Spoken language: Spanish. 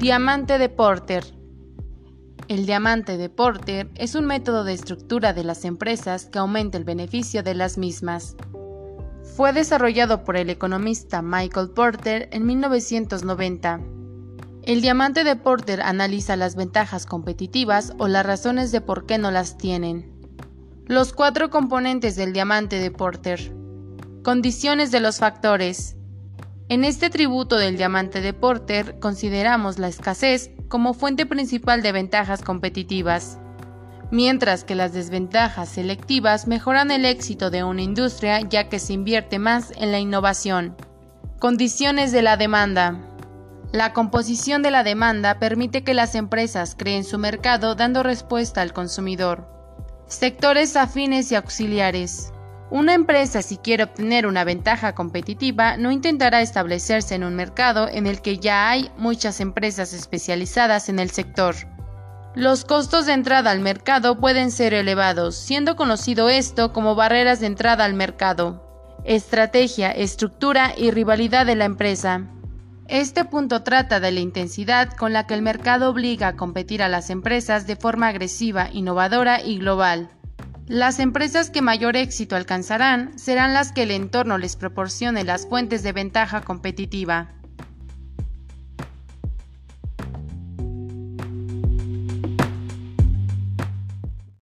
Diamante de Porter. El diamante de Porter es un método de estructura de las empresas que aumenta el beneficio de las mismas. Fue desarrollado por el economista Michael Porter en 1990. El diamante de Porter analiza las ventajas competitivas o las razones de por qué no las tienen. Los cuatro componentes del diamante de Porter. Condiciones de los factores. En este tributo del diamante de Porter consideramos la escasez como fuente principal de ventajas competitivas, mientras que las desventajas selectivas mejoran el éxito de una industria ya que se invierte más en la innovación. Condiciones de la demanda. La composición de la demanda permite que las empresas creen su mercado dando respuesta al consumidor. Sectores afines y auxiliares. Una empresa si quiere obtener una ventaja competitiva no intentará establecerse en un mercado en el que ya hay muchas empresas especializadas en el sector. Los costos de entrada al mercado pueden ser elevados, siendo conocido esto como barreras de entrada al mercado. Estrategia, estructura y rivalidad de la empresa. Este punto trata de la intensidad con la que el mercado obliga a competir a las empresas de forma agresiva, innovadora y global. Las empresas que mayor éxito alcanzarán serán las que el entorno les proporcione las fuentes de ventaja competitiva.